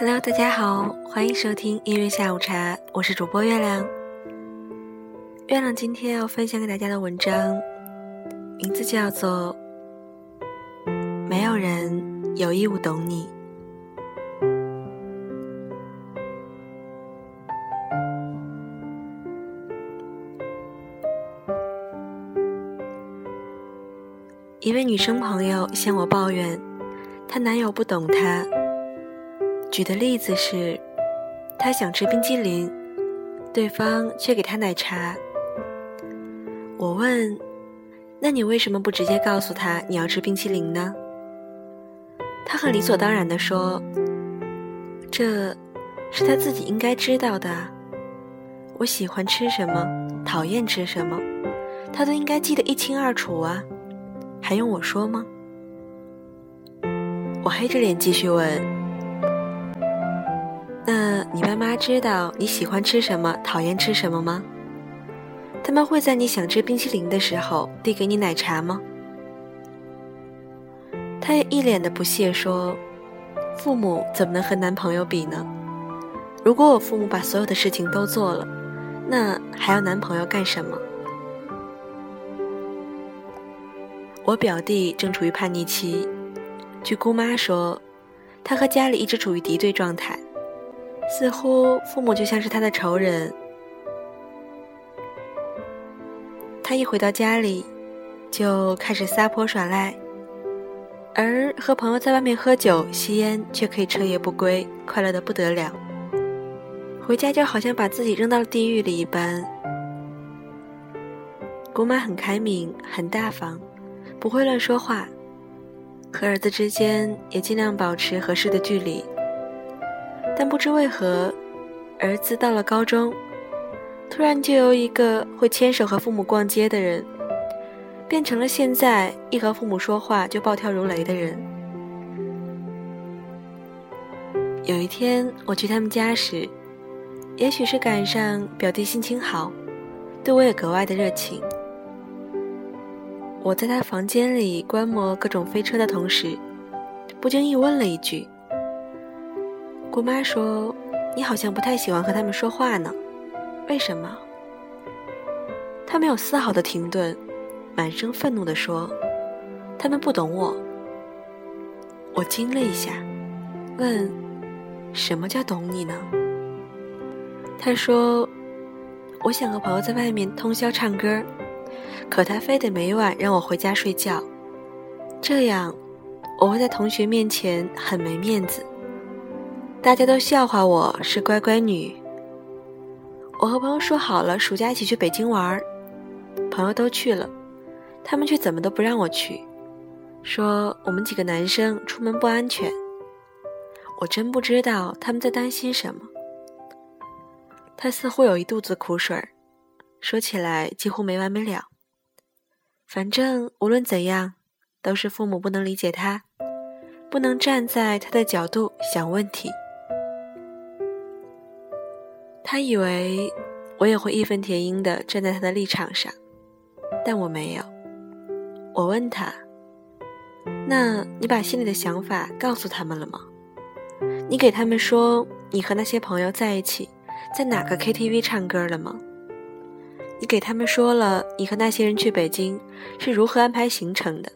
Hello，大家好，欢迎收听音乐下午茶，我是主播月亮。月亮今天要分享给大家的文章，名字叫做《没有人有义务懂你》。一位女生朋友向我抱怨，她男友不懂她。举的例子是，他想吃冰激凌，对方却给他奶茶。我问：“那你为什么不直接告诉他你要吃冰淇淋呢？”他很理所当然地说：“这是他自己应该知道的。我喜欢吃什么，讨厌吃什么，他都应该记得一清二楚啊。”还用我说吗？我黑着脸继续问：“那你爸妈知道你喜欢吃什么，讨厌吃什么吗？他们会在你想吃冰淇淋的时候递给你奶茶吗？”他也一脸的不屑说：“父母怎么能和男朋友比呢？如果我父母把所有的事情都做了，那还要男朋友干什么？”我表弟正处于叛逆期，据姑妈说，他和家里一直处于敌对状态，似乎父母就像是他的仇人。他一回到家里，就开始撒泼耍赖，而和朋友在外面喝酒吸烟却可以彻夜不归，快乐的不得了。回家就好像把自己扔到了地狱里一般。姑妈很开明，很大方。不会乱说话，和儿子之间也尽量保持合适的距离。但不知为何，儿子到了高中，突然就由一个会牵手和父母逛街的人，变成了现在一和父母说话就暴跳如雷的人。有一天我去他们家时，也许是赶上表弟心情好，对我也格外的热情。我在他房间里观摩各种飞车的同时，不经意问了一句：“姑妈说，你好像不太喜欢和他们说话呢，为什么？”他没有丝毫的停顿，满声愤怒地说：“他们不懂我。”我惊了一下，问：“什么叫懂你呢？”他说：“我想和朋友在外面通宵唱歌。”可他非得每晚让我回家睡觉，这样我会在同学面前很没面子，大家都笑话我是乖乖女。我和朋友说好了暑假一起去北京玩，朋友都去了，他们却怎么都不让我去，说我们几个男生出门不安全。我真不知道他们在担心什么。他似乎有一肚子苦水儿，说起来几乎没完没了。反正无论怎样，都是父母不能理解他，不能站在他的角度想问题。他以为我也会义愤填膺地站在他的立场上，但我没有。我问他：“那你把心里的想法告诉他们了吗？你给他们说你和那些朋友在一起，在哪个 KTV 唱歌了吗？”你给他们说了你和那些人去北京是如何安排行程的？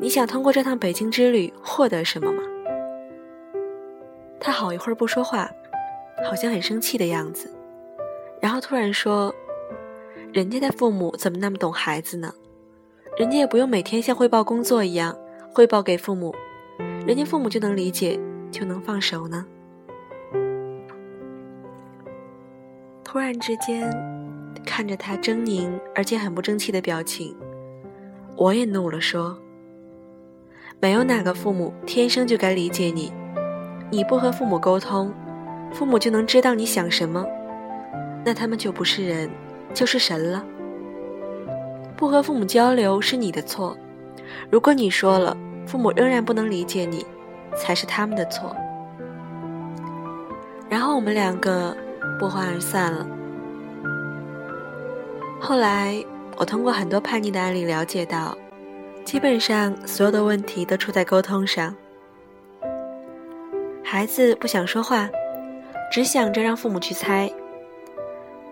你想通过这趟北京之旅获得什么吗？他好一会儿不说话，好像很生气的样子，然后突然说：“人家的父母怎么那么懂孩子呢？人家也不用每天像汇报工作一样汇报给父母，人家父母就能理解，就能放手呢？”突然之间。看着他狰狞而且很不争气的表情，我也怒了，说：“没有哪个父母天生就该理解你，你不和父母沟通，父母就能知道你想什么，那他们就不是人，就是神了。不和父母交流是你的错，如果你说了，父母仍然不能理解你，才是他们的错。”然后我们两个不欢而散了。后来，我通过很多叛逆的案例了解到，基本上所有的问题都出在沟通上。孩子不想说话，只想着让父母去猜。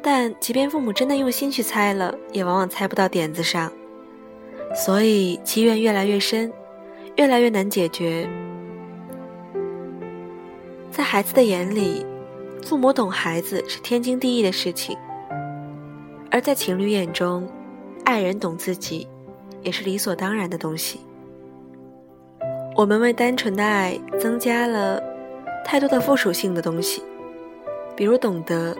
但即便父母真的用心去猜了，也往往猜不到点子上，所以积怨越来越深，越来越难解决。在孩子的眼里，父母懂孩子是天经地义的事情；而在情侣眼中，爱人懂自己也是理所当然的东西。我们为单纯的爱增加了太多的附属性的东西，比如懂得，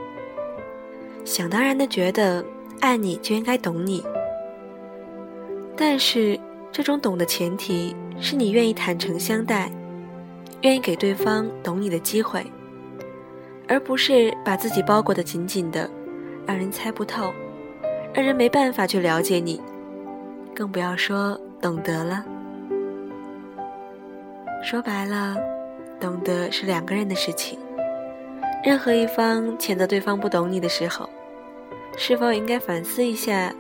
想当然的觉得爱你就应该懂你。但是这种懂的前提是你愿意坦诚相待。愿意给对方懂你的机会，而不是把自己包裹得紧紧的，让人猜不透，让人没办法去了解你，更不要说懂得了。说白了，懂得是两个人的事情。任何一方谴责对方不懂你的时候，是否应该反思一下，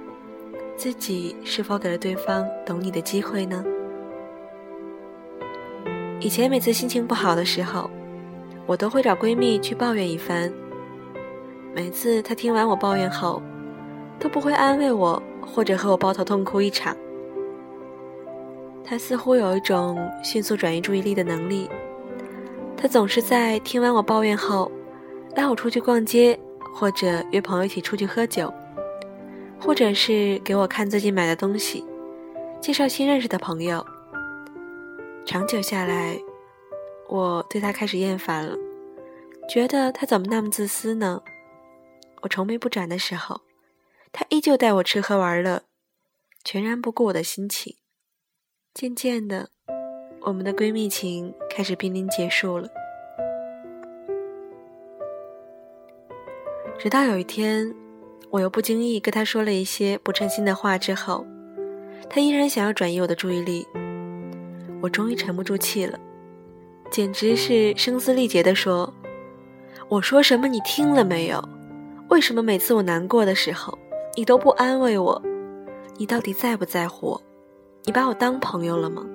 自己是否给了对方懂你的机会呢？以前每次心情不好的时候，我都会找闺蜜去抱怨一番。每次她听完我抱怨后，都不会安慰我，或者和我抱头痛哭一场。她似乎有一种迅速转移注意力的能力。她总是在听完我抱怨后，拉我出去逛街，或者约朋友一起出去喝酒，或者是给我看最近买的东西，介绍新认识的朋友。长久下来，我对他开始厌烦了，觉得他怎么那么自私呢？我愁眉不展的时候，他依旧带我吃喝玩乐，全然不顾我的心情。渐渐的，我们的闺蜜情开始濒临结束了。直到有一天，我又不经意跟他说了一些不称心的话之后，他依然想要转移我的注意力。我终于沉不住气了，简直是声嘶力竭地说：“我说什么你听了没有？为什么每次我难过的时候，你都不安慰我？你到底在不在乎我？你把我当朋友了吗？”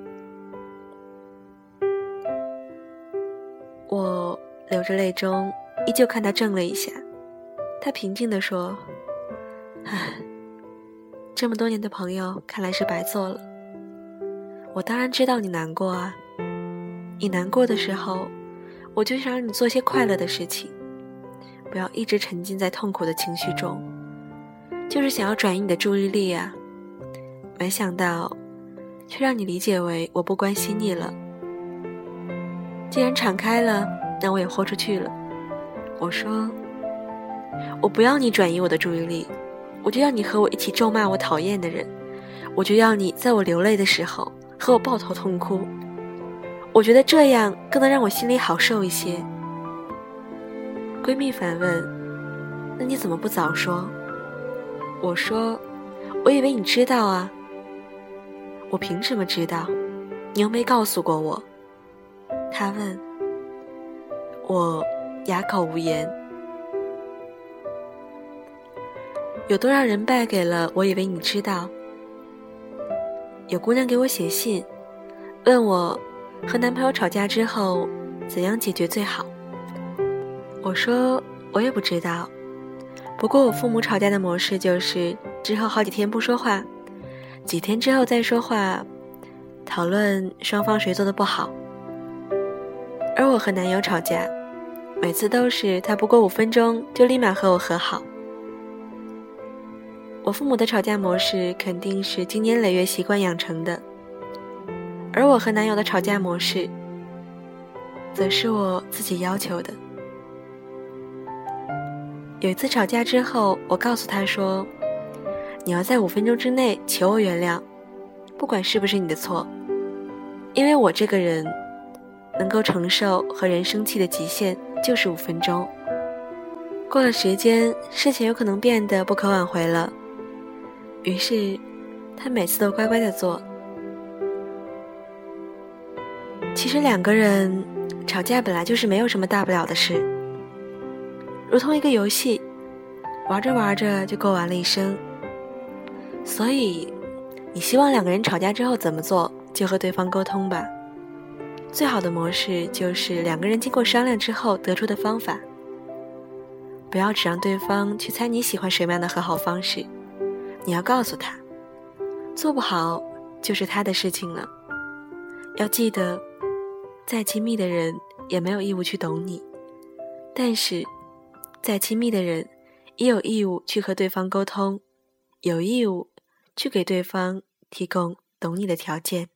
我流着泪中，依旧看他怔了一下。他平静地说：“唉，这么多年的朋友，看来是白做了。”我当然知道你难过啊！你难过的时候，我就想让你做些快乐的事情，不要一直沉浸在痛苦的情绪中，就是想要转移你的注意力啊！没想到，却让你理解为我不关心你了。既然敞开了，那我也豁出去了。我说，我不要你转移我的注意力，我就要你和我一起咒骂我讨厌的人，我就要你在我流泪的时候。和我抱头痛哭，我觉得这样更能让我心里好受一些。闺蜜反问：“那你怎么不早说？”我说：“我以为你知道啊。”我凭什么知道？你又没告诉过我。她问。我哑口无言。有多少人败给了我以为你知道？有姑娘给我写信，问我和男朋友吵架之后怎样解决最好。我说我也不知道，不过我父母吵架的模式就是之后好几天不说话，几天之后再说话，讨论双方谁做的不好。而我和男友吵架，每次都是他不过五分钟就立马和我和好。我父母的吵架模式肯定是经年累月习惯养成的，而我和男友的吵架模式，则是我自己要求的。有一次吵架之后，我告诉他说：“你要在五分钟之内求我原谅，不管是不是你的错，因为我这个人能够承受和人生气的极限就是五分钟。过了时间，事情有可能变得不可挽回了。”于是，他每次都乖乖的做。其实两个人吵架本来就是没有什么大不了的事，如同一个游戏，玩着玩着就过完了一生。所以，你希望两个人吵架之后怎么做，就和对方沟通吧。最好的模式就是两个人经过商量之后得出的方法。不要只让对方去猜你喜欢什么样的和好方式，你要告诉他，做不好就是他的事情了。要记得，再亲密的人也没有义务去懂你，但是，再亲密的人也有义务去和对方沟通，有义务去给对方提供懂你的条件。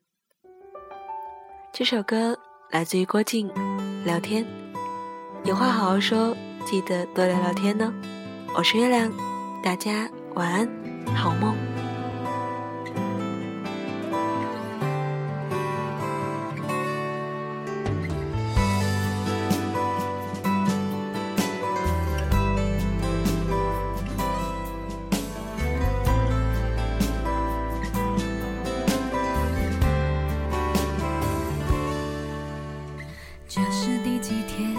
这首歌来自于郭靖，《聊天》，有话好好说。记得多聊聊天呢，我是月亮，大家晚安，好梦。这是第几天？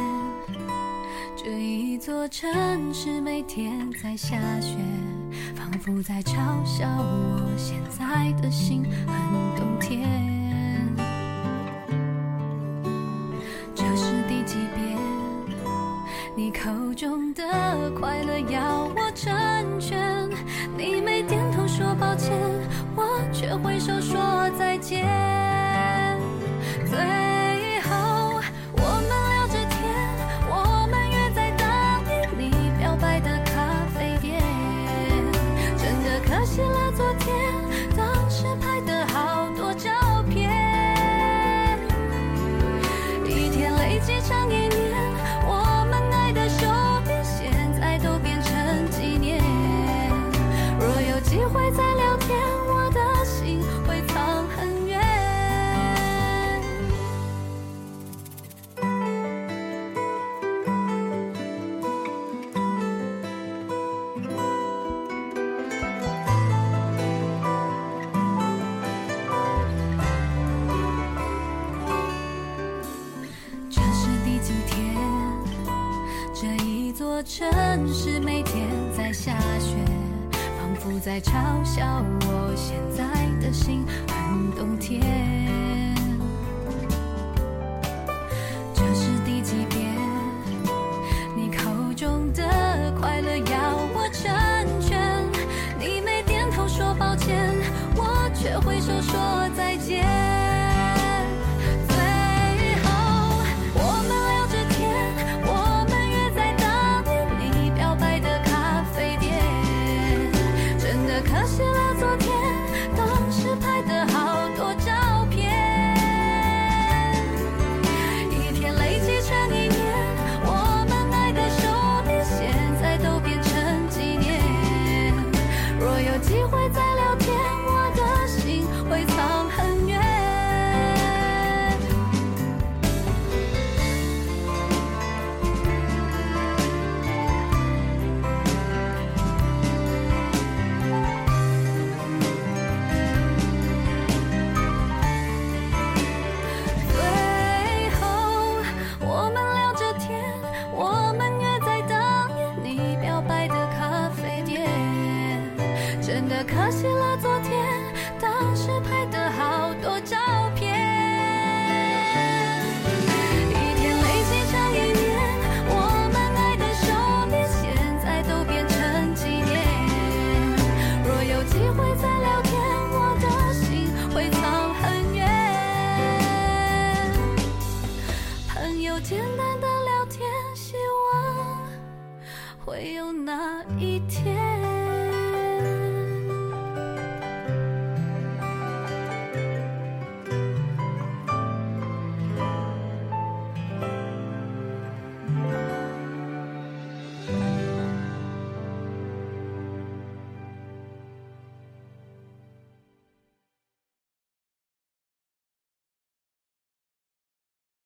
这一座城市每天在下雪。仿佛在嘲笑我现在的心很冬天。这是第几遍？你口中的快乐要我成全，你没点头说抱歉，我却挥手说再见。城市每天在下雪，仿佛在嘲笑我现在的心很冬天。可惜了昨天，当时拍的好多照片。一天累积成一年，我们爱的手链现在都变成纪念。若有机会再聊天，我的心会藏很远。朋友简单的聊天，希望会有那一。